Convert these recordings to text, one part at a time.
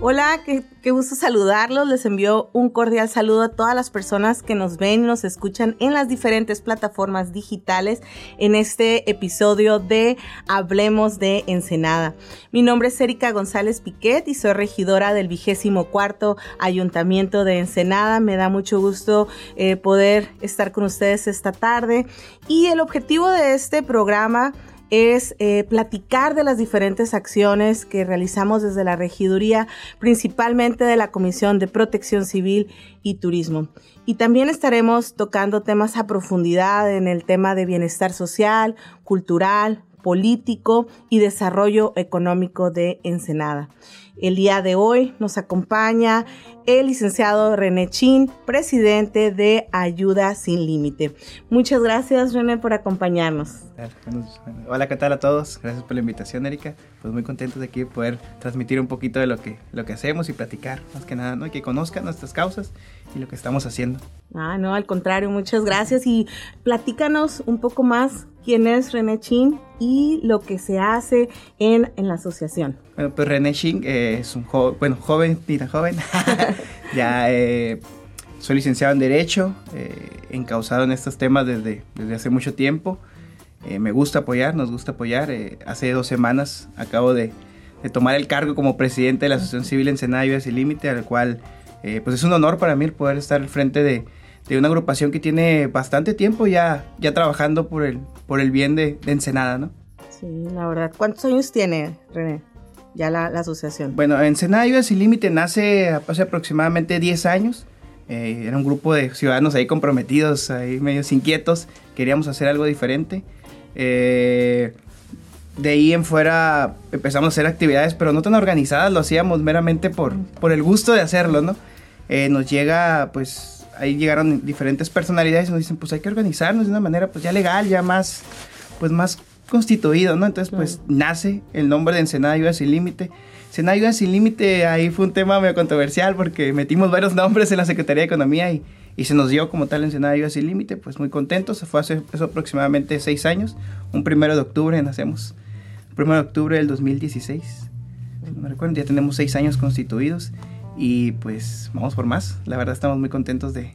Hola, qué, gusto saludarlos. Les envío un cordial saludo a todas las personas que nos ven y nos escuchan en las diferentes plataformas digitales en este episodio de Hablemos de Ensenada. Mi nombre es Erika González Piquet y soy regidora del vigésimo cuarto Ayuntamiento de Ensenada. Me da mucho gusto eh, poder estar con ustedes esta tarde y el objetivo de este programa es eh, platicar de las diferentes acciones que realizamos desde la regiduría, principalmente de la Comisión de Protección Civil y Turismo. Y también estaremos tocando temas a profundidad en el tema de bienestar social, cultural, político y desarrollo económico de Ensenada. El día de hoy nos acompaña el licenciado René Chin, presidente de Ayuda Sin Límite. Muchas gracias, René, por acompañarnos. Hola, ¿qué tal a todos? Gracias por la invitación, Erika. Pues muy contentos de aquí poder transmitir un poquito de lo que, lo que hacemos y platicar, más que nada, ¿no? Y que conozcan nuestras causas y lo que estamos haciendo. Ah, no, al contrario, muchas gracias. Y platícanos un poco más quién es René Chin y lo que se hace en, en la asociación. Bueno, pues René Chin eh, es un joven, bueno, joven, ni tan joven. ya eh, soy licenciado en Derecho, eh, en estos temas desde, desde hace mucho tiempo. Eh, me gusta apoyar, nos gusta apoyar. hace dos semanas acabo de, de, tomar el cargo como presidente de la Asociación Civil Ensenada Vidas Sin Límite, al cual pues es un honor para mí poder estar al frente de, de, una agrupación que tiene bastante tiempo ya, ya trabajando por el, por el bien de, de Ensenada, ¿no? Sí, la verdad. ¿Cuántos años tiene, René? ya la, asociación? Bueno, Ensenada Ayuda Sin Límite nace hace aproximadamente 10 años. Eh, era un grupo de ciudadanos ahí comprometidos, ahí medios inquietos. Queríamos hacer algo diferente. Eh, de ahí en fuera empezamos a hacer actividades, pero no tan organizadas, lo hacíamos meramente por, por el gusto de hacerlo, ¿no? Eh, nos llega, pues, ahí llegaron diferentes personalidades y nos dicen, pues hay que organizarnos de una manera, pues ya legal, ya más, pues más constituido, ¿no? Entonces, pues nace el nombre de Ensenada Ayuda Sin Límite. Ensenada Ayuda Sin Límite, ahí fue un tema medio controversial porque metimos varios nombres en la Secretaría de Economía y, y se nos dio como tal Ensenada Ayuda Sin Límite, pues muy contentos. Se fue hace eso aproximadamente seis años. Un primero de octubre nacemos. primero de octubre del 2016. No me recuerdo, ya tenemos seis años constituidos y pues vamos por más. La verdad estamos muy contentos de,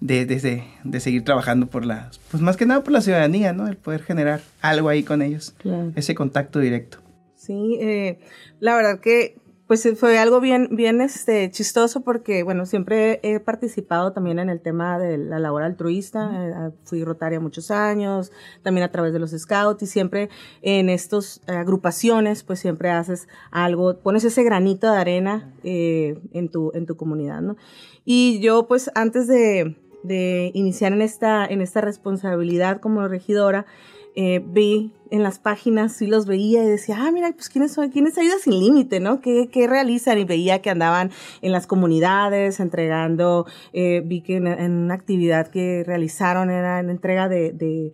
de, de, seguir trabajando por la, pues más que nada por la ciudadanía, ¿no? El poder generar algo ahí con ellos, ese contacto directo. Sí, eh, la verdad que pues fue algo bien, bien este, chistoso porque, bueno, siempre he participado también en el tema de la labor altruista. Eh, fui rotaria muchos años, también a través de los scouts y siempre en estas agrupaciones, pues siempre haces algo, pones ese granito de arena eh, en, tu, en tu comunidad, ¿no? Y yo, pues antes de, de iniciar en esta, en esta responsabilidad como regidora, eh, vi en las páginas, sí los veía y decía, ah, mira, pues quiénes son, quiénes ayuda sin límite, ¿no? ¿Qué, ¿Qué, realizan? Y veía que andaban en las comunidades entregando, eh, vi que en, en, una actividad que realizaron era en entrega de, de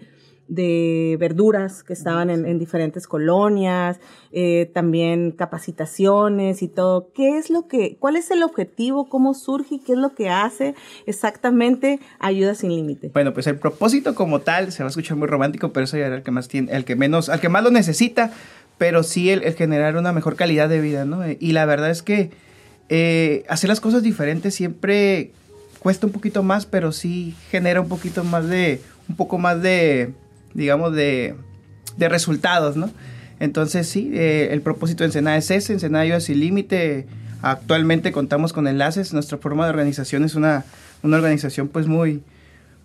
de verduras que estaban en, diferentes colonias, eh, también capacitaciones y todo. ¿Qué es lo que, cuál es el objetivo, cómo surge qué es lo que hace exactamente Ayuda sin Límite? Bueno, pues el propósito como tal se va a escuchar muy romántico, pero eso ya era el que más tiene, el que menos, al que más lo necesita, pero sí el, generar una mejor calidad de vida, ¿no? Y la verdad es que eh, hacer las cosas diferentes siempre cuesta un poquito más, pero sí genera un poquito más de, un poco más de digamos, de, de resultados, ¿no? Entonces, sí, eh, el propósito de Ensenada es ese, Ensenada Ayuda Sin Límite. Actualmente contamos con enlaces, nuestra forma de organización es una, una organización pues muy,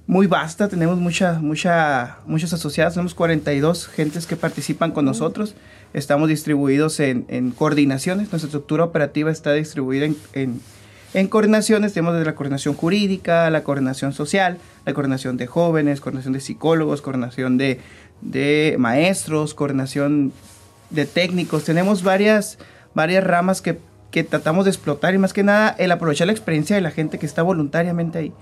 muy vasta, tenemos mucha, mucha, muchos asociados, tenemos 42 gentes que participan con nosotros, estamos distribuidos en, en coordinaciones, nuestra estructura operativa está distribuida en, en, en coordinaciones, tenemos desde la coordinación jurídica, la coordinación social, la coordinación de jóvenes, coordinación de psicólogos, coordinación de, de maestros, coordinación de técnicos. Tenemos varias, varias ramas que, que, tratamos de explotar y más que nada el aprovechar la experiencia de la gente que está voluntariamente ahí.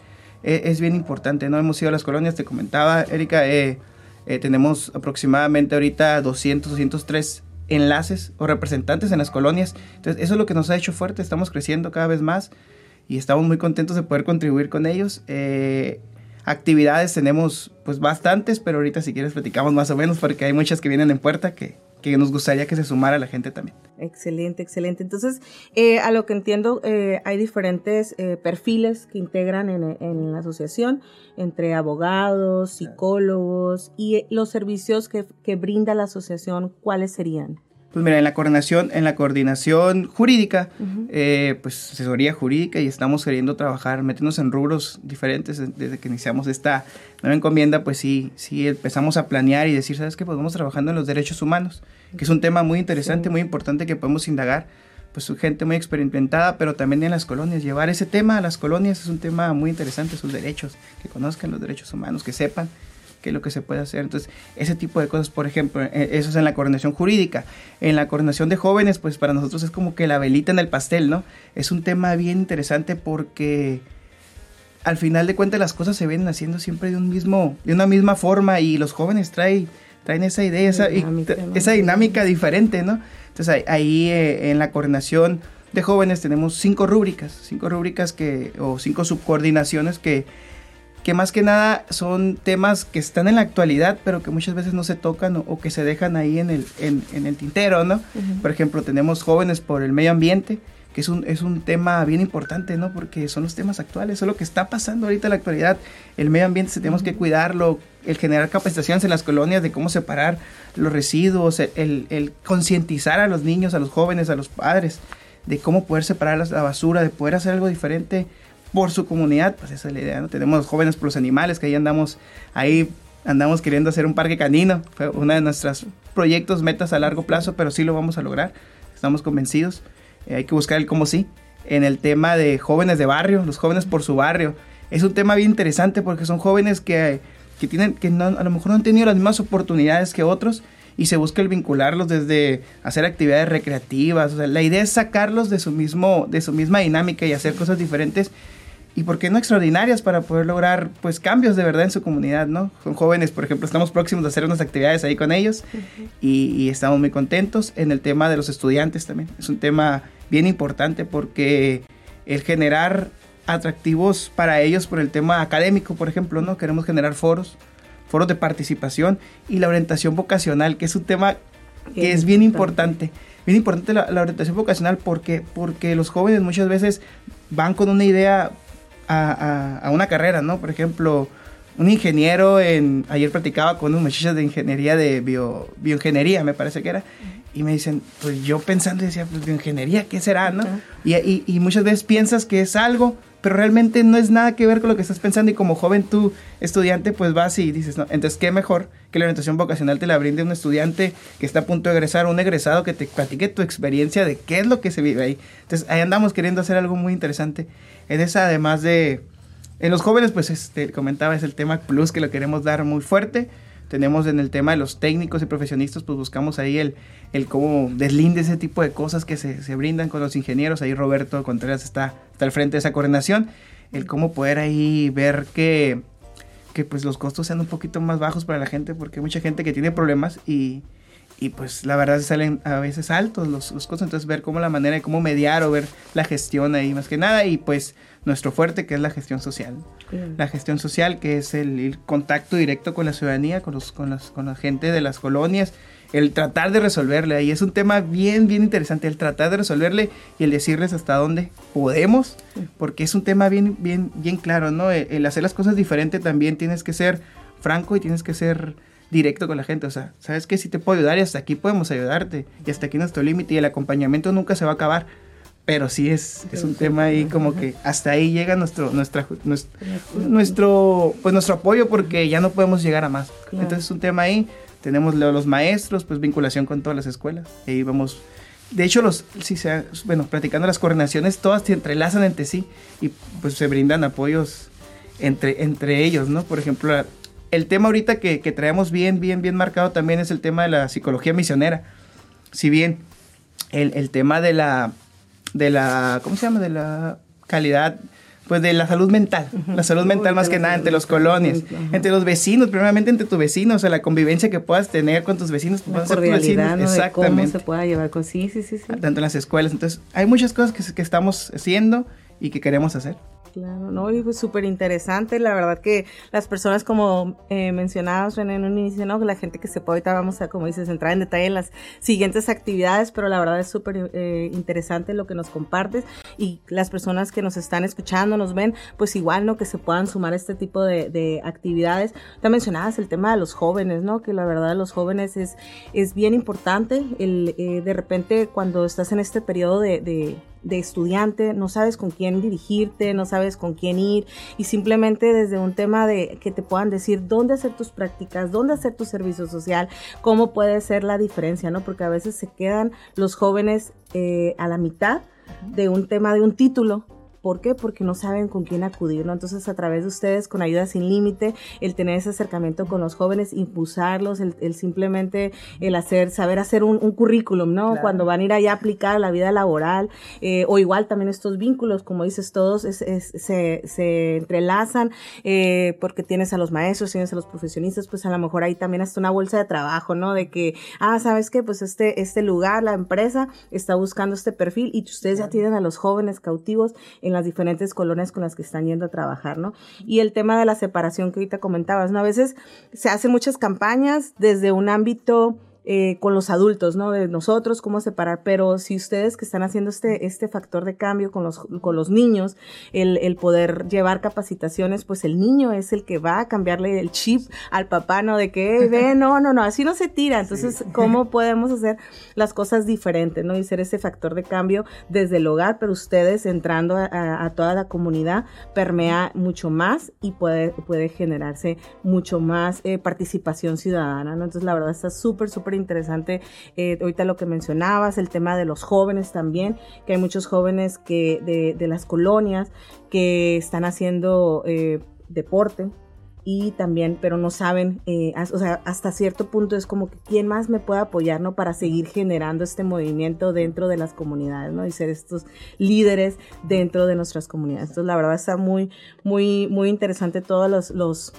Eh, es bien importante, ¿no? Hemos ido a las colonias, te comentaba, Erika, eh, eh, tenemos aproximadamente ahorita 200, 203 enlaces o representantes en las colonias. Entonces, eso es lo que nos ha hecho fuerte, estamos creciendo cada vez más y estamos muy contentos de poder contribuir con ellos. Eh, actividades tenemos pues bastantes, pero ahorita si quieres platicamos más o menos porque hay muchas que vienen en puerta que, que nos gustaría que se sumara la gente también. Excelente, excelente. Entonces, eh, a lo que entiendo, eh, hay diferentes eh, perfiles que integran en, en, la asociación, entre abogados, psicólogos y los servicios que, que brinda la asociación, ¿cuáles serían? Pues mira, en la coordinación, en la coordinación jurídica, eh, pues asesoría jurídica y estamos queriendo trabajar, meternos en rubros diferentes desde que iniciamos esta nueva encomienda, pues sí, sí empezamos a planear y decir, ¿sabes qué? Pues vamos trabajando en los derechos humanos, que es un tema muy interesante, muy importante que podemos indagar, pues gente muy experimentada, pero también en las colonias, llevar ese tema a las colonias es un tema muy interesante, sus derechos, que conozcan los derechos humanos, que sepan qué es lo que se puede hacer. Entonces, ese tipo de cosas, por ejemplo, eh, eso es en la coordinación jurídica. En la coordinación de jóvenes, pues para nosotros es como que la velita en el pastel, ¿no? Es un tema bien interesante porque al final de cuentas las cosas se vienen haciendo siempre de un mismo, de una misma forma y los jóvenes traen, traen esa idea, esa dinámica, esa dinámica diferente, ¿no? Entonces ahí, eh, en la coordinación de jóvenes tenemos cinco rúbricas, cinco rúbricas que, o cinco subcoordinaciones que que más que nada son temas que están en la actualidad, pero que muchas veces no se tocan o, que se dejan ahí en el, en, en el tintero, ¿no? Por ejemplo, tenemos jóvenes por el medio ambiente, que es un, es un tema bien importante, ¿no? Porque son los temas actuales, eso es lo que está pasando ahorita en la actualidad. El medio ambiente tenemos que cuidarlo, el generar capacitaciones en las colonias de cómo separar los residuos, el, el concientizar a los niños, a los jóvenes, a los padres, de cómo poder separar la basura, de poder hacer algo diferente por su comunidad, pues esa es la idea, ¿no? Tenemos jóvenes por los animales, que ahí andamos, ahí andamos queriendo hacer un parque canino, fue uno de nuestros proyectos, metas a largo plazo, pero sí lo vamos a lograr, estamos convencidos, eh, hay que buscar el cómo sí. En el tema de jóvenes de barrio, los jóvenes por su barrio, es un tema bien interesante porque son jóvenes que, que tienen, que no, a lo mejor no han tenido las mismas oportunidades que otros, y se busca el vincularlos desde hacer actividades recreativas. O sea, la idea es sacarlos de su, mismo, de su misma dinámica y hacer cosas diferentes y por qué no extraordinarias para poder lograr pues cambios de verdad en su comunidad, ¿no? Con jóvenes, por ejemplo, estamos próximos a hacer unas actividades ahí con ellos y, estamos muy contentos. En el tema de los estudiantes también, es un tema bien importante porque el generar atractivos para ellos por el tema académico, por ejemplo, ¿no? Queremos generar foros, foros de participación y la orientación vocacional, que es un tema que es bien importante. Bien importante la, la orientación vocacional porque, porque los jóvenes muchas veces van con una idea a, una carrera, ¿no? Por ejemplo, un ingeniero en... Ayer practicaba con unos muchachos de ingeniería de bio, bioingeniería, me parece que era. Y me dicen, pues yo pensando decía, pues bioingeniería, ¿qué será, no? y, y, muchas veces piensas que es algo, pero realmente no es nada que ver con lo que estás pensando y como joven tú, estudiante, pues vas y dices, no, entonces qué mejor que la orientación vocacional te la brinde un estudiante que está a punto de egresar, un egresado que te platique tu experiencia de qué es lo que se vive ahí. Entonces ahí andamos queriendo hacer algo muy interesante en esa, además de, en los jóvenes, pues este, comentaba, es el tema plus que lo queremos dar muy fuerte. Tenemos en el tema de los técnicos y profesionistas, pues buscamos ahí el, el cómo deslinde ese tipo de cosas que se, se brindan con los ingenieros. Ahí Roberto Contreras está, está al frente de esa coordinación. El cómo poder ahí ver que, que pues los costos sean un poquito más bajos para la gente, porque hay mucha gente que tiene problemas y, y pues la verdad salen a veces altos los, los, costos, entonces ver cómo la manera de cómo mediar o ver la gestión ahí más que nada y pues nuestro fuerte que es la gestión social. La gestión social que es el, contacto directo con la ciudadanía, con, los, con, las, con la gente de las colonias, el tratar de resolverle ahí es un tema bien, bien interesante, el tratar de resolverle y el decirles hasta dónde podemos, porque es un tema bien, bien, bien claro, ¿no? El, el hacer las cosas diferente también tienes que ser franco y tienes que ser directo con la gente. O sea, ¿sabes qué? Si te puedo ayudar y hasta aquí podemos ayudarte. Y hasta aquí nuestro límite y el acompañamiento nunca se va a acabar. Pero sí es, es un tema ahí como que hasta ahí llega nuestro, nuestra, nuestro, pues nuestro apoyo porque ya no podemos llegar a más. Entonces es un tema ahí. Tenemos los maestros, pues vinculación con todas las escuelas. Y vamos de hecho, los, si se, bueno, platicando las coordinaciones, todas se entrelazan entre sí y pues se brindan apoyos entre, entre ellos, ¿no? Por ejemplo, el tema ahorita que, que, traemos bien, bien, bien marcado también es el tema de la psicología misionera. Si bien el, el, tema de la, de la, ¿cómo se llama? De la calidad, pues de la salud mental. La salud mental más que nada entre los colonias, entre los vecinos, primeramente entre tus vecinos, o sea, la convivencia que puedas tener con tus vecinos. La cordialidad, ¿no? Exactamente. Cómo se pueda llevar con sí, sí, sí, sí. Tanto en las escuelas. Entonces, hay muchas cosas que, que estamos haciendo y que queremos hacer. Claro, no, y pues súper interesante, la verdad que las personas como eh, mencionabas en un inicio, ¿no? La gente que se puede, ahorita vamos a, como dices, entrar en detalle en las siguientes actividades, pero la verdad es súper eh, interesante lo que nos compartes y las personas que nos están escuchando, nos ven, pues igual, ¿no? Que se puedan sumar a este tipo de, de actividades. Te mencionabas el tema de los jóvenes, ¿no? Que la verdad los jóvenes es, es bien importante, el, eh, de repente cuando estás en este periodo de, de de estudiante, no sabes con quién dirigirte, no sabes con quién ir y simplemente desde un tema de que te puedan decir dónde hacer tus prácticas, dónde hacer tu servicio social, cómo puede ser la diferencia, ¿no? Porque a veces se quedan los jóvenes eh, a la mitad de un tema de un título ¿Por qué? Porque no saben con quién acudir, ¿no? Entonces, a través de ustedes, con ayuda sin límite, el tener ese acercamiento con los jóvenes, impulsarlos, el, simplemente el hacer, saber hacer un, currículum, ¿no? Cuando van a ir allá a aplicar la vida laboral, eh, o igual también estos vínculos, como dices, todos se, se, entrelazan, eh, porque tienes a los maestros, tienes a los profesionistas, pues a lo mejor ahí también hasta una bolsa de trabajo, ¿no? De que, ah, ¿sabes qué? Pues este, este lugar, la empresa, está buscando este perfil y ustedes ya tienen a los jóvenes cautivos las diferentes colonias con las que están yendo a trabajar, ¿no? Y el tema de la separación que ahorita comentabas, ¿no? A veces se hacen muchas campañas desde un ámbito eh, con los adultos, ¿no? De nosotros, cómo separar, pero si ustedes que están haciendo este, este factor de cambio con los, con los niños, el, el poder llevar capacitaciones, pues el niño es el que va a cambiarle el chip al papá, ¿no? De que, ve, no, no, no, así no se tira. Entonces, ¿cómo podemos hacer las cosas diferentes, ¿no? Y ser ese factor de cambio desde el hogar, pero ustedes entrando a, a toda la comunidad permea mucho más y puede, puede generarse mucho más eh, participación ciudadana, ¿no? Entonces, la verdad está súper, súper interesante eh, ahorita lo que mencionabas, el tema de los jóvenes también, que hay muchos jóvenes que de, las colonias que están haciendo eh, deporte, y también, pero no saben, eh, o sea, hasta cierto punto es como que quién más me puede apoyar, ¿no? Para seguir generando este movimiento dentro de las comunidades, ¿no? Y ser estos líderes dentro de nuestras comunidades. Entonces, la verdad está muy, muy, muy interesante todos los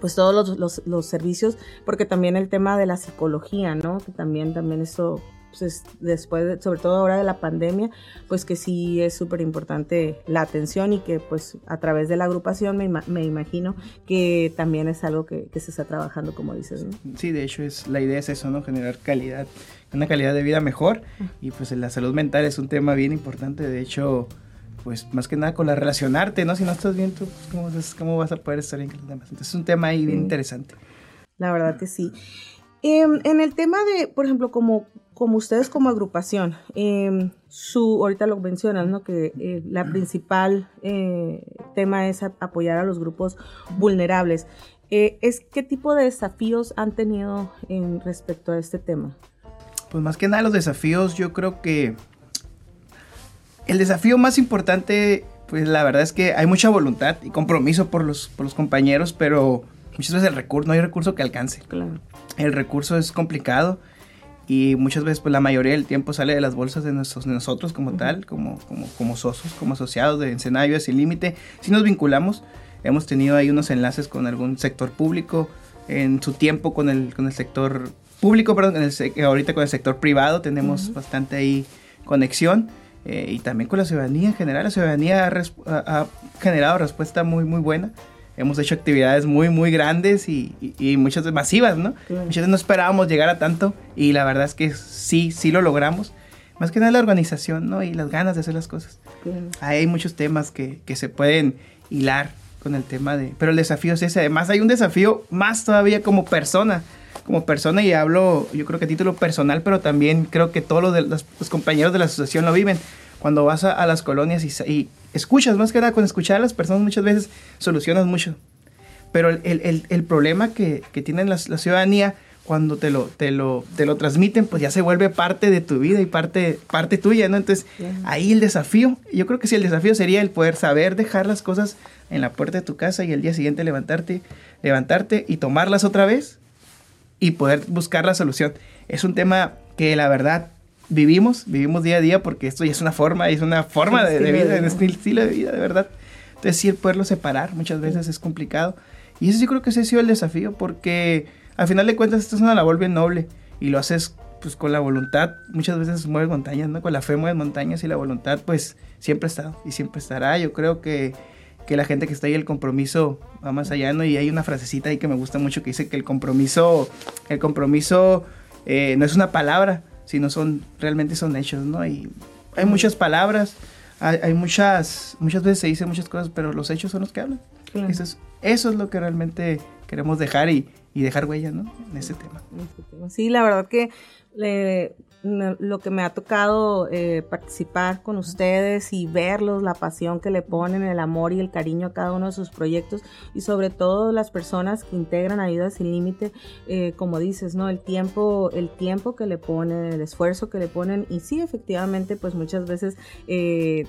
pues todos los, los, los, servicios, porque también el tema de la psicología, ¿no? Que también, también eso, pues después, sobre todo ahora de la pandemia, pues que sí es súper importante la atención y que pues a través de la agrupación me, me imagino que también es algo que, que, se está trabajando, como dices, ¿no? Sí, de hecho es, la idea es eso, ¿no? Generar calidad, una calidad de vida mejor y pues la salud mental es un tema bien importante, de hecho pues más que nada con la relacionarte, ¿no? Si no estás bien, tú, pues, ¿cómo, vas a poder estar bien con los demás? Entonces es un tema ahí bien interesante. La verdad que sí. Em, en el tema de, por ejemplo, como, como ustedes como agrupación, eh, su, ahorita lo mencionan, ¿no? Que eh, la principal eh, tema es apoyar a los grupos vulnerables. Eh, es, ¿Qué tipo de desafíos han tenido en respecto a este tema? Pues más que nada los desafíos, yo creo que el desafío más importante, pues la verdad es que hay mucha voluntad y compromiso por los, por los compañeros, pero muchas veces el recurso, no hay recurso que alcance. Claro. El recurso es complicado y muchas veces pues la mayoría del tiempo sale de las bolsas de, nuestros, nosotros como tal, como, como, como socios, como asociados de Encenallo Sin Límite. Si nos vinculamos, hemos tenido ahí unos enlaces con algún sector público, en su tiempo con el, con el sector público, perdón, en el, ahorita con el sector privado tenemos bastante ahí conexión. Eh, y también con la ciudadanía en general. La ciudadanía ha, generado respuesta muy, muy buena. Hemos hecho actividades muy, muy grandes y, y, muchas veces masivas, ¿no? Muchas veces no esperábamos llegar a tanto y la verdad es que sí, sí lo logramos. Más que nada la organización, ¿no? Y las ganas de hacer las cosas. Hay muchos temas que, que se pueden hilar con el tema de... Pero el desafío es ese. Además hay un desafío más todavía como persona como persona y hablo, yo creo que a título personal, pero también creo que todos los, de, los, compañeros de la asociación lo viven. Cuando vas a, las colonias y, escuchas, más que nada, con escuchar a las personas muchas veces solucionas mucho. Pero el, el, el problema que, que tiene la, la, ciudadanía cuando te lo, te, lo, te lo transmiten, pues ya se vuelve parte de tu vida y parte, parte tuya, ¿no? Entonces, ahí el desafío, yo creo que sí, el desafío sería el poder saber dejar las cosas en la puerta de tu casa y el día siguiente levantarte, levantarte y tomarlas otra vez y poder buscar la solución. Es un tema que la verdad vivimos, vivimos día a día porque esto ya es una forma, es una forma de, vida, es un estilo de vida, de verdad. Entonces sí, el poderlo separar muchas veces es complicado. Y eso yo creo que ese ha sido el desafío porque al final de cuentas esto es una labor bien noble y lo haces pues con la voluntad, muchas veces mueves montañas, ¿no? Con la fe mueves montañas y la voluntad pues siempre ha estado y siempre estará. Yo creo que que la gente que está ahí, el compromiso va más allá, ¿no? Y hay una frasecita ahí que me gusta mucho que dice que el compromiso, el compromiso eh, no es una palabra, sino son, realmente son hechos, ¿no? Y hay muchas palabras, hay, muchas, muchas veces se dicen muchas cosas, pero los hechos son los que hablan. Eso, es, eso es lo que realmente queremos dejar y, y dejar huella, ¿no? En ese tema. Sí, la verdad que le, lo que me ha tocado eh, participar con ustedes y verlos, la pasión que le ponen, el amor y el cariño a cada uno de sus proyectos y sobre todo las personas que integran Ayuda Sin Límite, eh, como dices, ¿no? El tiempo, el tiempo que le ponen, el esfuerzo que le ponen y sí, efectivamente, pues muchas veces... Eh,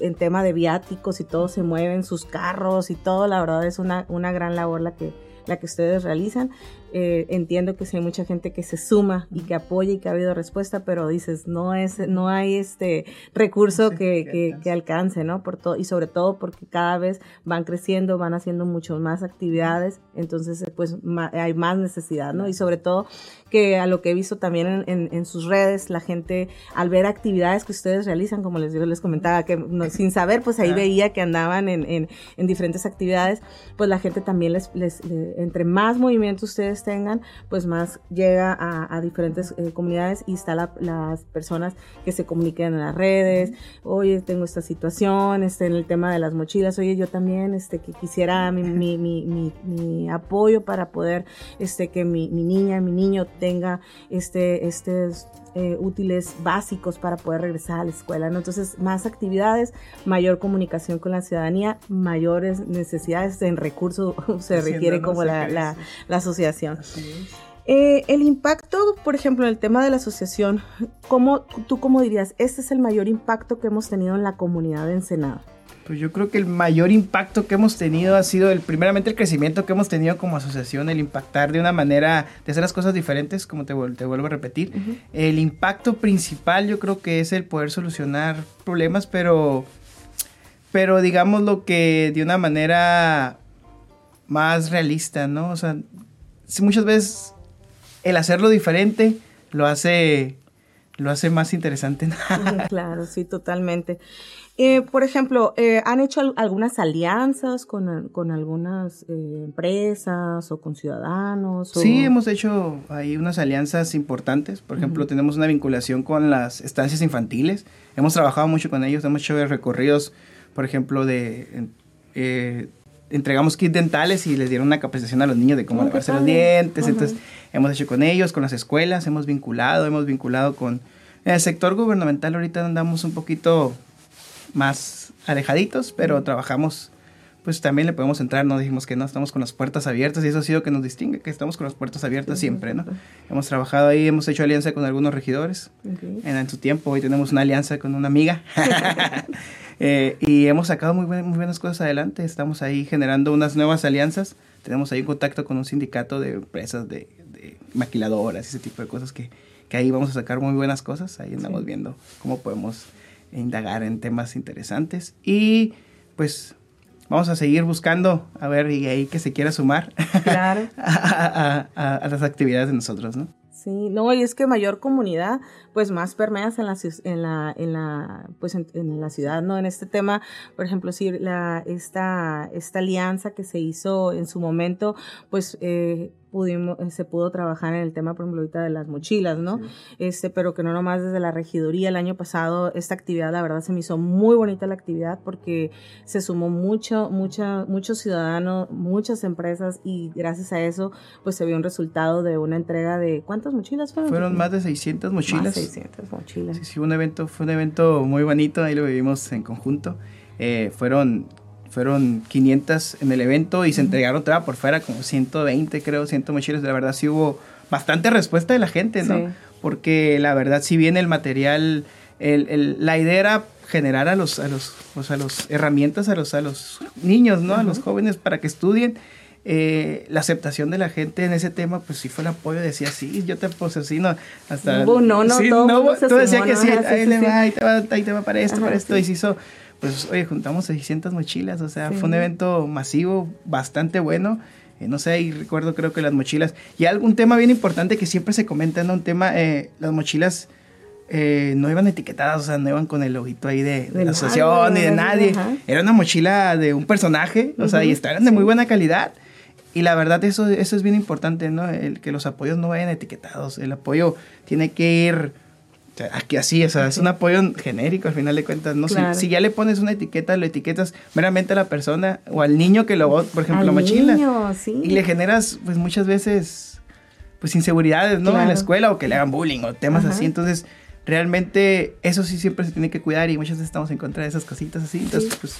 en tema de viáticos y todo se mueven sus carros y todo, la verdad es una, una gran labor la que, la que ustedes realizan. Eh, entiendo que sí hay mucha gente que se suma y que apoya y que ha habido respuesta, pero dices, no es, no hay este recurso que, que, alcance, ¿no? Por todo, y sobre todo porque cada vez van creciendo, van haciendo mucho más actividades, entonces pues hay más necesidad, ¿no? Y sobre todo que a lo que he visto también en, sus redes, la gente al ver actividades que ustedes realizan, como les, les comentaba, que sin saber, pues ahí veía que andaban en, diferentes actividades, pues la gente también les, les, entre más movimiento ustedes tengan, pues más llega a, diferentes eh, comunidades y está las personas que se comuniquen en las redes, oye, tengo esta situación, este, en el tema de las mochilas, oye, yo también, este, que quisiera mi, mi, mi, mi apoyo para poder, este, que mi, niña, mi niño tenga este, estos eh, útiles básicos para poder regresar a la escuela. ¿no? Entonces, más actividades, mayor comunicación con la ciudadanía, mayores necesidades en recursos se requiere como la, la, asociación. Eh, el impacto, por ejemplo, en el tema de la asociación, ¿cómo, ¿tú cómo dirías? Este es el mayor impacto que hemos tenido en la comunidad de Ensenada. Pues yo creo que el mayor impacto que hemos tenido ha sido el primeramente el crecimiento que hemos tenido como asociación, el impactar de una manera de hacer las cosas diferentes, como te, te vuelvo a repetir. El impacto principal yo creo que es el poder solucionar problemas, pero pero digamos lo que de una manera más realista, ¿no? O sea, muchas veces el hacerlo diferente lo hace lo hace más interesante. claro, sí, totalmente. Eh, por ejemplo, eh, ¿han hecho algunas alianzas con, con algunas eh, empresas o con ciudadanos? Sí, hemos hecho ahí unas alianzas importantes. Por ejemplo, tenemos una vinculación con las estancias infantiles. Hemos trabajado mucho con ellos, hemos hecho recorridos, por ejemplo, de... entregamos kits dentales y les dieron una capacitación a los niños de cómo oh, lavarse los dientes. Entonces, hemos hecho con ellos, con las escuelas, hemos vinculado, hemos vinculado con el sector gubernamental. Ahorita andamos un poquito más alejaditos, pero trabajamos, pues también le podemos entrar, no dijimos que no, estamos con las puertas abiertas y eso ha sido que nos distingue, que estamos con las puertas abiertas siempre, ¿no? Hemos trabajado ahí, hemos hecho alianza con algunos regidores en, su tiempo, hoy tenemos una alianza con una amiga. Eh, y hemos sacado muy, muy buenas cosas adelante, estamos ahí generando unas nuevas alianzas, tenemos ahí un contacto con un sindicato de empresas de, maquiladoras y ese tipo de cosas que, que ahí vamos a sacar muy buenas cosas, ahí andamos viendo cómo podemos indagar en temas interesantes y pues vamos a seguir buscando a ver y ahí que se quiera sumar claro. a, a, las actividades de nosotros, ¿no? Sí, no, y es que mayor comunidad, pues más permeas en la, en la, en la, pues en, la ciudad, ¿no? En este tema, por ejemplo, sí, la, esta, esta alianza que se hizo en su momento, pues eh, pudimos, eh, se pudo trabajar en el tema, por ejemplo, ahorita de las mochilas, ¿no? Este, pero que no nomás desde la regiduría. El año pasado, esta actividad, la verdad, se me hizo muy bonita la actividad porque se sumó mucho, mucha, muchos ciudadanos, muchas empresas y gracias a eso, pues se vio un resultado de una entrega de, ¿cuántas mochilas fueron? Fueron más de 600 mochilas. Más 600 mochilas. Sí, sí, un evento, fue un evento muy bonito, ahí lo vivimos en conjunto. Eh, fueron fueron 500 en el evento y se entregaron toda por fuera como 120, creo, 100 mochilas. La verdad sí hubo bastante respuesta de la gente, ¿no? Porque la verdad si bien el material, el, el, la idea era generar a los, a los, o sea, los herramientas a los, a los niños, ¿no? A los jóvenes para que estudien. Eh, la aceptación de la gente en ese tema, pues sí fue el apoyo, decía, sí, yo te puse así, no, hasta... No, no, no, no, tú decías que sí, ahí, te va, ahí te va para esto, para esto, y se hizo pues oye, juntamos 600 mochilas, o sea, fue un evento masivo, bastante bueno. Eh, no sé, y recuerdo creo que las mochilas. Y algún tema bien importante que siempre se comenta, ¿no? Un tema, eh, las mochilas eh, no iban etiquetadas, o sea, no iban con el ojito ahí de, la asociación ni de nadie. Era una mochila de un personaje, o sea, y estaban de muy buena calidad. Y la verdad, eso, eso es bien importante, ¿no? El que los apoyos no vayan etiquetados. El apoyo tiene que ir aquí así, o sea, es un apoyo genérico al final de cuentas, ¿no? Si, ya le pones una etiqueta, lo etiquetas meramente a la persona o al niño que lo, por ejemplo, la mochila. Y le generas, pues muchas veces, pues inseguridades, ¿no? En la escuela o que le hagan bullying o temas así. Entonces, realmente eso sí siempre se tiene que cuidar y muchas veces estamos en contra de esas cositas así. Entonces, pues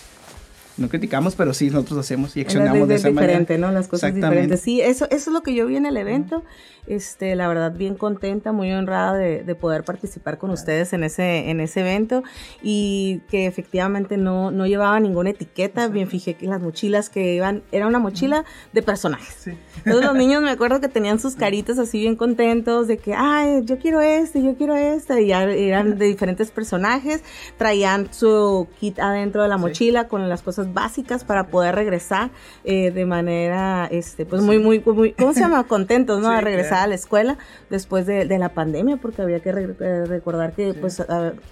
no criticamos, pero sí nosotros hacemos y accionamos de esa diferente, ¿no? Las cosas diferentes. Sí, eso, eso es lo que yo vi en el evento. Este, la verdad, bien contenta, muy honrada de, de, poder participar con ustedes en ese, en ese evento y que efectivamente no, no llevaba ninguna etiqueta. Bien fijé que las mochilas que iban, era una mochila de personajes. Sí. Entonces los niños me acuerdo que tenían sus caritas así bien contentos de que, ay, yo quiero este, yo quiero este, y ya eran de diferentes personajes. Traían su kit adentro de la mochila con las cosas básicas para poder regresar eh, de manera, este, pues muy, muy, muy, ¿cómo se llama? Contentos, ¿no? a regresar a la escuela después de, la pandemia, porque había que eh, recordar que pues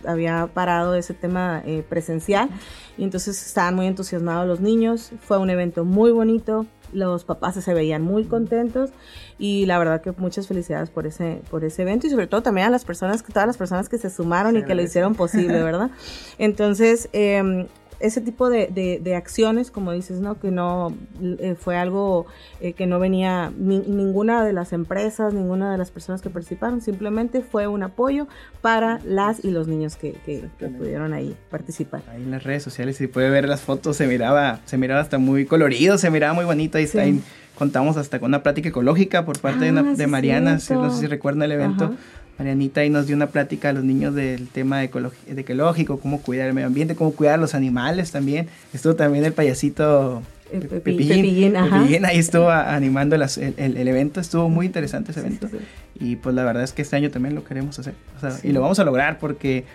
había parado ese tema eh, presencial. Y entonces estaban muy entusiasmados los niños, fue un evento muy bonito, los papás se veían muy contentos. Y la verdad que muchas felicidades por ese por ese evento. Y sobre todo también a las personas todas las personas que se sumaron y que lo hicieron posible verdad entonces eh, ese tipo de, de, acciones, como dices, ¿no? Que no eh, fue algo eh, que no venía ninguna de las empresas, ninguna de las personas que participaron, simplemente fue un apoyo para las y los niños que, que, pudieron ahí participar. Ahí en las redes sociales se puede ver las fotos, se miraba, se miraba hasta muy colorido, se miraba muy bonito, ahí está, contamos hasta con una plática ecológica por parte de, ah, de, Mariana, no sé si recuerdan el evento. Marianita ahí nos dio una plática a los niños del tema de, ecológico, cómo cuidar el medio ambiente, cómo cuidar a los animales también. Estuvo también el payasito Pepillín, ahí estuvo animando el, el, evento, estuvo muy interesante ese evento. Y pues la verdad es que este año también lo queremos hacer. y lo vamos a lograr porque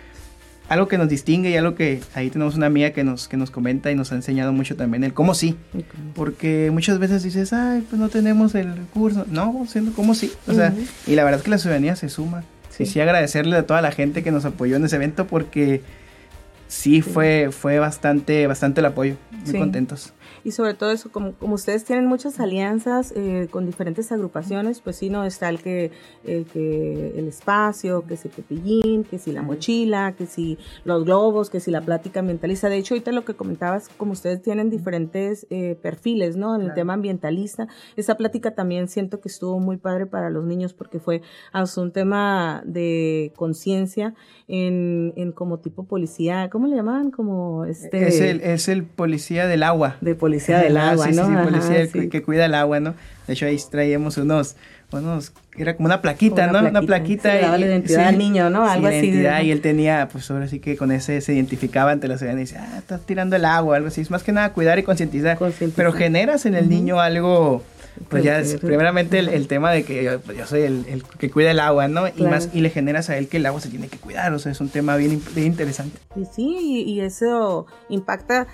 algo que nos distingue y algo que ahí tenemos una amiga que nos, que nos comenta y nos ha enseñado mucho también el cómo sí. Porque muchas veces dices, ay, pues no tenemos el curso. No, siendo cómo sí. O sea, y la verdad es que la ciudadanía se suma. Sí. Y sí agradecerle a toda la gente que nos apoyó en ese evento porque sí, Fue, fue bastante, bastante el apoyo. Muy contentos y sobre todo eso, como, como ustedes tienen muchas alianzas eh, con diferentes agrupaciones, pues sí, no está el que, el que el espacio, que si Pepillín, que si la mochila, que si los globos, que si la plática ambientalista. De hecho, ahorita lo que comentabas, como ustedes tienen diferentes eh, perfiles, ¿no? En el tema ambientalista, esa plática también siento que estuvo muy padre para los niños porque fue un tema de conciencia en, en como tipo policía, ¿cómo le llamaban? Como este... Es el, es el policía del agua. De policía policía del agua, ¿no? Sí, sí, policía que, cuida el agua, ¿no? De hecho, ahí traíamos unos, unos, era como una plaquita, ¿no? Una plaquita. y, la identidad al niño, ¿no? Algo así. Identidad, y él tenía, pues ahora sí que con ese se identificaba ante la ciudadanía y dice, ah, estás tirando el agua, algo así. Es más que nada cuidar y concientizar. Pero generas en el niño algo pues ya es primeramente el, tema de que yo, pues, soy el, que cuida el agua, ¿no? Y más y le generas a él que el agua se tiene que cuidar, o sea, es un tema bien, bien interesante. Y sí, y eso impacta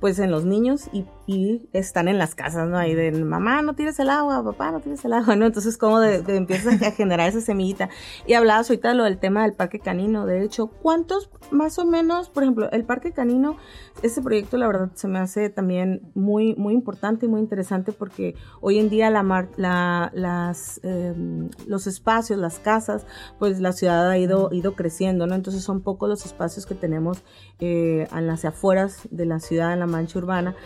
pues en los niños y, y, están en las casas, ¿no? Ahí de mamá, no tires el agua, papá, no tires el agua, ¿no? Entonces como de, empiezas a generar esa semillita. Y hablabas ahorita de lo del tema del parque canino, de hecho, ¿cuántos más o menos, por ejemplo, el parque canino, ese proyecto la verdad se me hace también muy, muy importante y muy interesante porque hoy en día la, la las, em, los espacios, las casas, pues la ciudad ha ido, ido creciendo, ¿no? Entonces son pocos los espacios que tenemos eh, en las afueras de la ciudad, en la mancha urbana.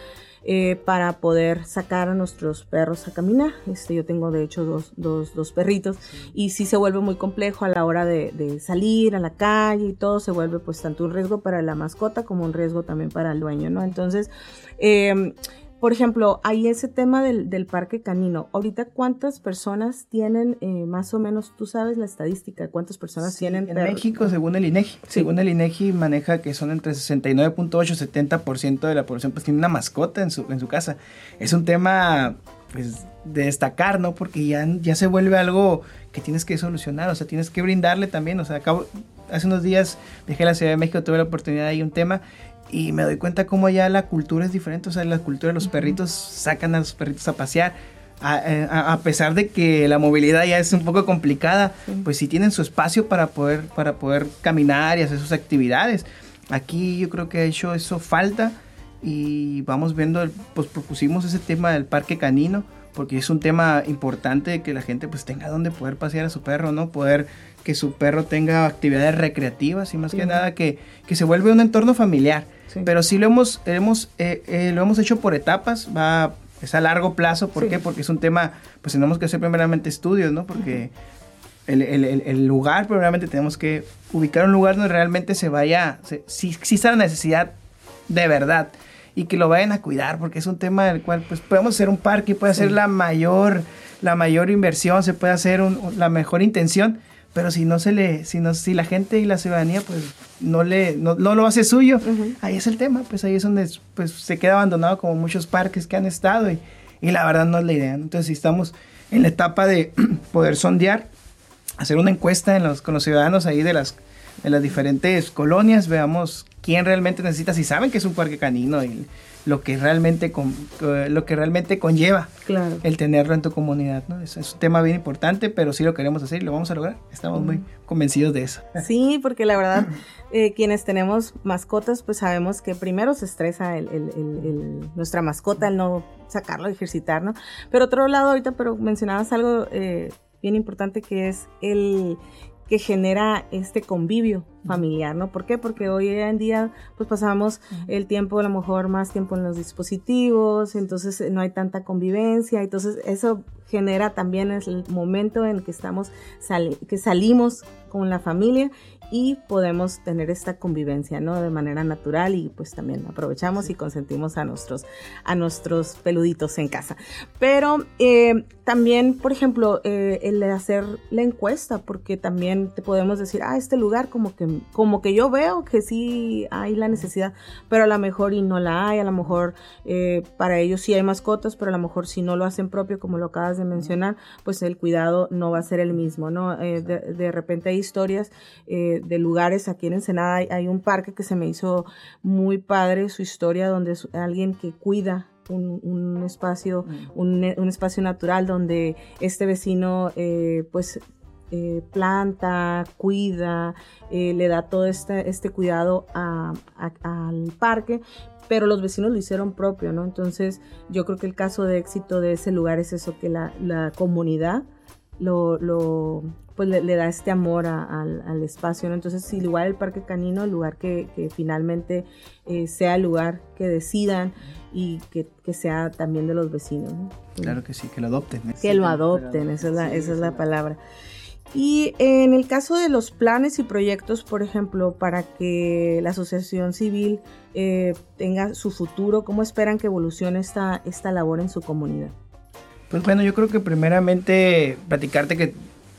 Eh, para poder sacar a nuestros perros a caminar. Este, yo tengo de hecho dos, dos, dos perritos y sí se vuelve muy complejo a la hora de, salir a la calle y todo se vuelve pues tanto un riesgo para la mascota como un riesgo también para el dueño, ¿no? Entonces, eh, por ejemplo, hay ese tema del, parque canino. Ahorita, ¿cuántas personas tienen, eh, más o menos, tú sabes la estadística, cuántas personas tienen? En México, según el INEGI, según el INEGI, maneja que son entre 69.8 y 70% de la población, pues tiene una mascota en su, en su casa. Es un tema, pues, de destacar, ¿no? Porque ya, ya se vuelve algo que tienes que solucionar, o sea, tienes que brindarle también, o sea, acabo, hace unos días dejé la Ciudad de México, tuve la oportunidad de ir un tema y me doy cuenta cómo ya la cultura es diferente, o sea, la cultura de los perritos sacan a los perritos a pasear, a, pesar de que la movilidad ya es un poco complicada, pues sí tienen su espacio para poder, para poder caminar y hacer sus actividades. Aquí yo creo que ha hecho eso falta y vamos viendo, pues propusimos ese tema del parque canino porque es un tema importante que la gente pues tenga donde poder pasear a su perro, ¿no? Poder que su perro tenga actividades recreativas y más que nada que, que, se vuelve un entorno familiar. Pero sí lo hemos, hemos, eh, eh, lo hemos hecho por etapas, va, es a largo plazo, ¿por qué? Porque es un tema, pues tenemos que hacer primeramente estudios, ¿no? Porque el, el, el, lugar, primeramente tenemos que ubicar un lugar donde realmente se vaya, si exista la necesidad de verdad y que lo vayan a cuidar, porque es un tema del cual pues podemos hacer un parque, puede ser la mayor, la mayor inversión, se puede hacer la mejor intención, pero si no se le, si no, si la gente y la ciudadanía pues no le, no, lo hace suyo, ahí es el tema, pues ahí es donde pues se queda abandonado como muchos parques que han estado y, y la verdad no es la idea. Entonces si estamos en la etapa de poder sondear, hacer una encuesta en los, con los ciudadanos ahí de las, de las diferentes colonias, veamos quién realmente necesita, si saben que es un parque canino y lo que realmente, con, lo que realmente conlleva el tenerlo en tu comunidad. ¿no? Es, un tema bien importante, pero sí lo queremos hacer y lo vamos a lograr. Estamos muy convencidos de eso. Sí, porque la verdad, eh, quienes tenemos mascotas, pues sabemos que primero se estresa el, el, nuestra mascota, el no sacarlo, ejercitar, ¿no? Pero otro lado, ahorita, pero mencionabas algo eh, bien importante que es el que genera este convivio familiar, ¿no? ¿Por qué? Porque hoy en día pues pasamos el tiempo, a lo mejor más tiempo en los dispositivos, entonces no hay tanta convivencia, entonces eso genera también el momento en que estamos, que salimos con la familia y podemos tener esta convivencia, ¿no? De manera natural y pues también aprovechamos y consentimos a nuestros, a nuestros peluditos en casa. Pero eh, también, por ejemplo, eh, el hacer la encuesta, porque también te podemos decir, ah, este lugar como que, como que yo veo que sí hay la necesidad, pero a lo mejor y no la hay, a lo mejor eh, para ellos sí hay mascotas, pero a lo mejor si no lo hacen propio, como lo acabas de mencionar, pues el cuidado no va a ser el mismo, ¿no? de, de, repente hay historias de lugares. Aquí en Ensenada hay, un parque que se me hizo muy padre su historia, donde es alguien que cuida un, espacio, un, espacio natural donde este vecino eh, pues eh, planta, cuida, eh, le da todo este, este cuidado al parque, pero los vecinos lo hicieron propio, ¿no? Entonces yo creo que el caso de éxito de ese lugar es eso, que la, la comunidad lo, lo, pues le, da este amor al, espacio, ¿no? Entonces, igual el parque canino, el lugar que, finalmente eh, sea el lugar que decidan y que, sea también de los vecinos. Claro que sí, que lo adopten. Que lo adopten, esa es la, esa es la palabra. Y en el caso de los planes y proyectos, por ejemplo, para que la asociación civil eh, tenga su futuro, ¿cómo esperan que evolucione esta, esta labor en su comunidad? Pues bueno, yo creo que primeramente platicarte que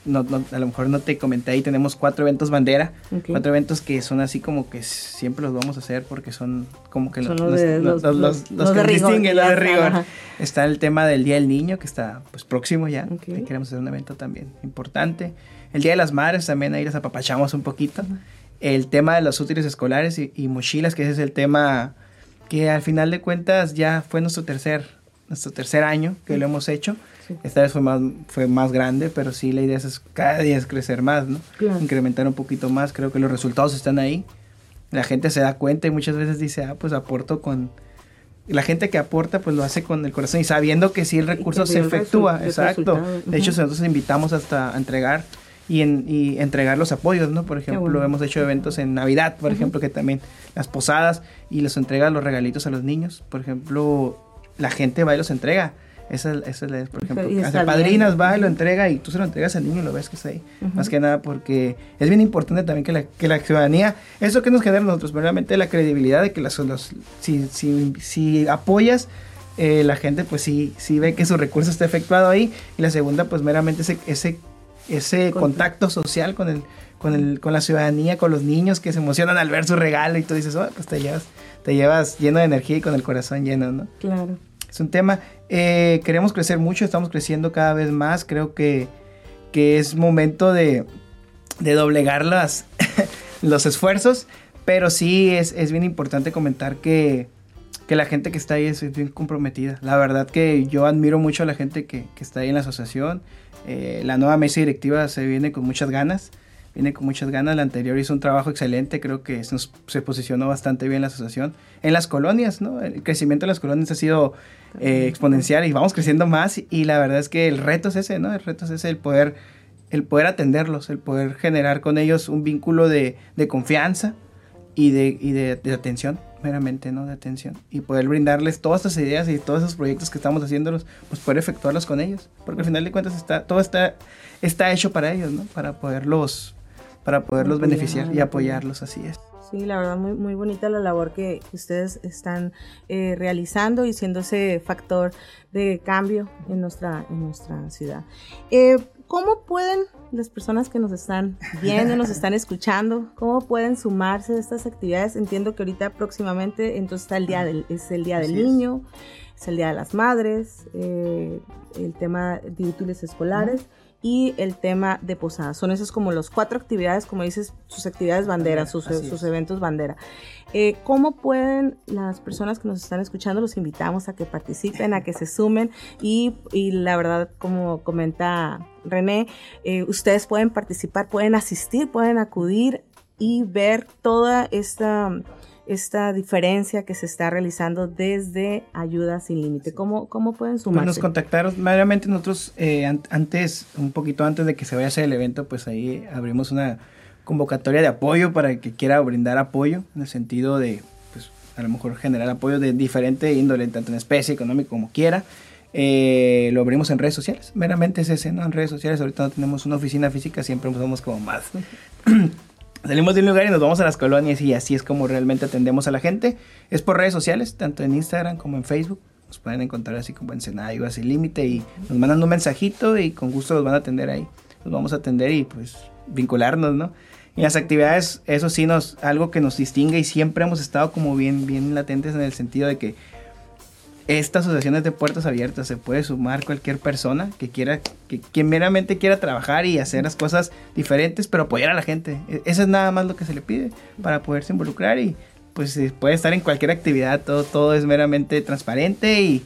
no, a lo mejor no te comenté ahí, tenemos cuatro eventos bandera, cuatro eventos que son así como que siempre los vamos a hacer porque son como que los, que distinguen de rigor. Está el tema del Día del Niño que está pues próximo ya, queremos hacer un evento también importante. El Día de las Madres también ahí las apapachamos un poquito. El tema de los útiles escolares y, y mochilas, que ese es el tema que al final de cuentas ya fue nuestro tercer, nuestro tercer año que lo hemos hecho esta vez fue más, fue más grande, pero sí la idea es cada día es crecer más, ¿no? Incrementar un poquito más. Creo que los resultados están ahí. La gente se da cuenta y muchas veces dice, ah, pues aporto con... La gente que aporta, pues lo hace con el corazón y sabiendo que sí el recurso se efectúa. exacto. De hecho, nosotros invitamos hasta a entregar y, en, y entregar los apoyos, ¿no? Por ejemplo, hemos hecho eventos en Navidad, por ejemplo, que también las posadas y les entrega los regalitos a los niños. Por ejemplo, la gente va y los entrega. Esa, esa es, por ejemplo, hace padrinas va y lo entrega y tú se lo entregas al niño y lo ves que está ahí. Más que nada porque es bien importante también que la, que la ciudadanía, eso que nos genera nosotros, realmente la credibilidad de que las, los, si, si, si apoyas, eh, la gente pues sí, sí ve que su recurso está efectuado ahí. Y la segunda, pues meramente ese, ese, ese contacto social con el, con, el, con la ciudadanía, con los niños que se emocionan al ver su regalo y tú dices, oh, pues te llevas, te llevas lleno de energía y con el corazón lleno, ¿no? Claro. Es un tema, eh, queremos crecer mucho, estamos creciendo cada vez más, creo que, que es momento de, de doblegar los esfuerzos, pero sí es, es, bien importante comentar que, que la gente que está ahí es bien comprometida. La verdad que yo admiro mucho a la gente que, que está ahí en la asociación. Eh, la nueva mesa directiva se viene con muchas ganas. Viene con muchas ganas. La anterior hizo un trabajo excelente. Creo que se, se posicionó bastante bien la asociación. En las colonias, ¿no? El crecimiento de las colonias ha sido eh, exponencial y vamos creciendo más. Y la verdad es que el reto es ese, ¿no? El reto es ese, el poder, el poder atenderlos, el poder generar con ellos un vínculo de, de confianza y de, y de, de atención meramente, ¿no? De atención. Y poder brindarles todas estas ideas y todos esos proyectos que estamos haciéndolos, pues poder efectuarlos con ellos. Porque al final de cuentas está, todo está, está hecho para ellos, ¿no? Para poderlos, para poderlos beneficiar y apoyarlos, así es. Sí, la verdad, muy, muy bonita la labor que ustedes están eh, realizando y siendo ese factor de cambio en nuestra, en nuestra ciudad. Eh, ¿Cómo pueden las personas que nos están viendo, nos están escuchando, cómo pueden sumarse a estas actividades? Entiendo que ahorita próximamente entonces está el día del, es el día del niño, es. el día de las madres, eh, el tema de útiles escolares y el tema de posadas. Son esas como las cuatro actividades, como dices, sus actividades bandera, sus, sus eventos bandera. Eh, ¿Cómo pueden las personas que nos están escuchando, los invitamos a que participen, a que se sumen y, y la verdad, como comenta René, eh, ustedes pueden participar, pueden asistir, pueden acudir y ver toda esta esta diferencia que se está realizando desde Ayuda Sin Límite? ¿Cómo, ¿Cómo pueden sumarse? Pues nos contactaron, meramente nosotros eh, antes, un poquito antes de que se vaya a hacer el evento, pues ahí abrimos una convocatoria de apoyo para el que quiera brindar apoyo, en el sentido de, pues a lo mejor generar apoyo de diferente índole, tanto en especie, económico, como quiera. Eh, lo abrimos en redes sociales, meramente es ese, ¿no? En redes sociales, ahorita no tenemos una oficina física, siempre somos como más Salimos de un lugar y nos vamos a las colonias y así es como realmente atendemos a la gente. Es por redes sociales, tanto en Instagram como en Facebook. Nos pueden encontrar así como en Senayo, así límite y nos mandan un mensajito y con gusto los van a atender ahí. Los vamos a atender y pues vincularnos, ¿no? Y las actividades, eso sí nos, algo que nos distingue y siempre hemos estado como bien, bien latentes en el sentido de que esta asociación es de puertas abiertas, se puede sumar cualquier persona que quiera, que, meramente quiera trabajar y hacer las cosas diferentes, pero apoyar a la gente. E, eso es nada más lo que se le pide para poderse involucrar y pues puede estar en cualquier actividad, todo, todo es meramente transparente y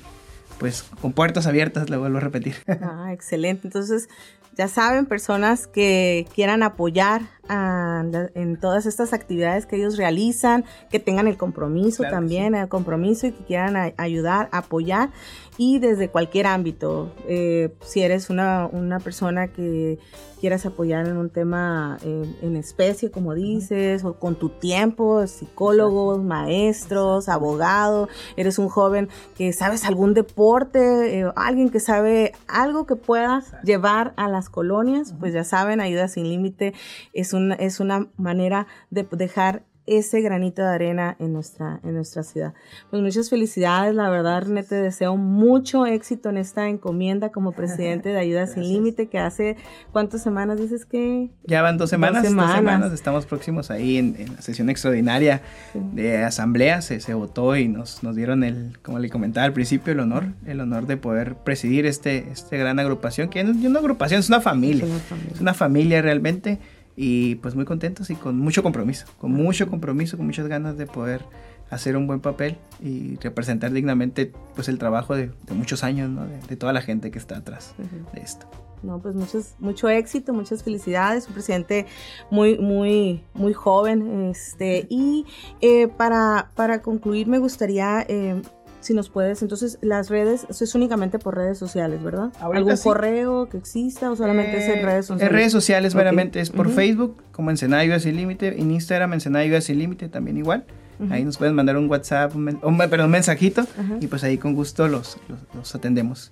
pues con puertas abiertas, le vuelvo a repetir. Ah, excelente. Entonces, ya saben, personas que quieran apoyar en todas estas actividades que ellos realizan, que tengan el compromiso también, el compromiso y que quieran ayudar, apoyar y desde cualquier ámbito. Eh, si eres una, una, persona que quieras apoyar en un tema eh, en especie, como dices, o con tu tiempo, psicólogos, maestros, abogados, eres un joven que sabes algún deporte, eh, alguien que sabe algo que pueda llevar a las colonias, pues ya saben, Ayuda Sin Límite es es una manera de dejar ese granito de arena en nuestra, en nuestra ciudad. Pues muchas felicidades, la verdad, René, te deseo mucho éxito en esta encomienda como presidente de Ayuda Sin Límite, que hace cuántas semanas dices que... Ya van dos semanas, dos semanas, estamos próximos ahí en, la sesión extraordinaria de asamblea, se, se, votó y nos, nos dieron el, como le comentaba al principio, el honor, el honor de poder presidir este, este gran agrupación, que no es una agrupación, es una familia, es una familia, es una familia realmente y pues muy contentos y con mucho compromiso, con mucho compromiso, con muchas ganas de poder hacer un buen papel y representar dignamente pues el trabajo de, muchos años, ¿no? de, toda la gente que está atrás de esto. No, pues muchos, mucho éxito, muchas felicidades, un presidente muy, muy, muy joven. Este, y eh, para, para concluir me gustaría eh, si nos puedes, entonces las redes, eso es únicamente por redes sociales, ¿verdad? ¿Algún correo que exista o solamente es en redes sociales? En redes sociales meramente es por Facebook, como en Senayo Sin Límite, en Instagram en Senayo Sin Límite también igual. Ahí nos pueden mandar un WhatsApp, un, un mensajito y pues ahí con gusto los, los, atendemos.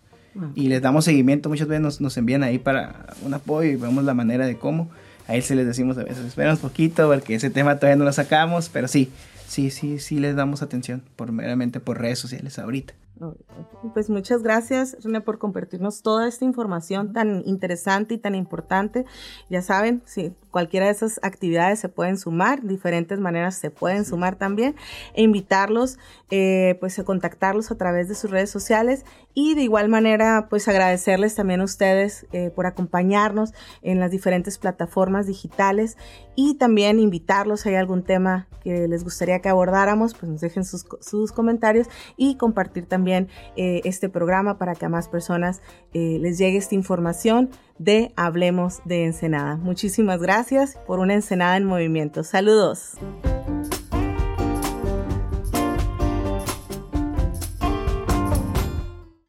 Y les damos seguimiento, muchas veces nos, nos envían ahí para un apoyo y vemos la manera de cómo. Ahí se les decimos a veces, esperamos poquito porque ese tema todavía no lo sacamos, pero sí, sí, sí, sí les damos atención, por meramente por redes sociales ahorita. Pues muchas gracias, René, por compartirnos toda esta información tan interesante y tan importante. Ya saben, si cualquiera de esas actividades se pueden sumar, diferentes maneras se pueden sumar también, e invitarlos, eh, pues a contactarlos a través de sus redes sociales y de igual manera, pues agradecerles también a ustedes eh, por acompañarnos en las diferentes plataformas digitales y también invitarlos, si hay algún tema que les gustaría que abordáramos, pues nos dejen sus, sus comentarios y compartir eh, este programa para que a más personas eh, les llegue esta información de Hablemos de Ensenada. Muchísimas gracias por una Ensenada en movimiento. Saludos.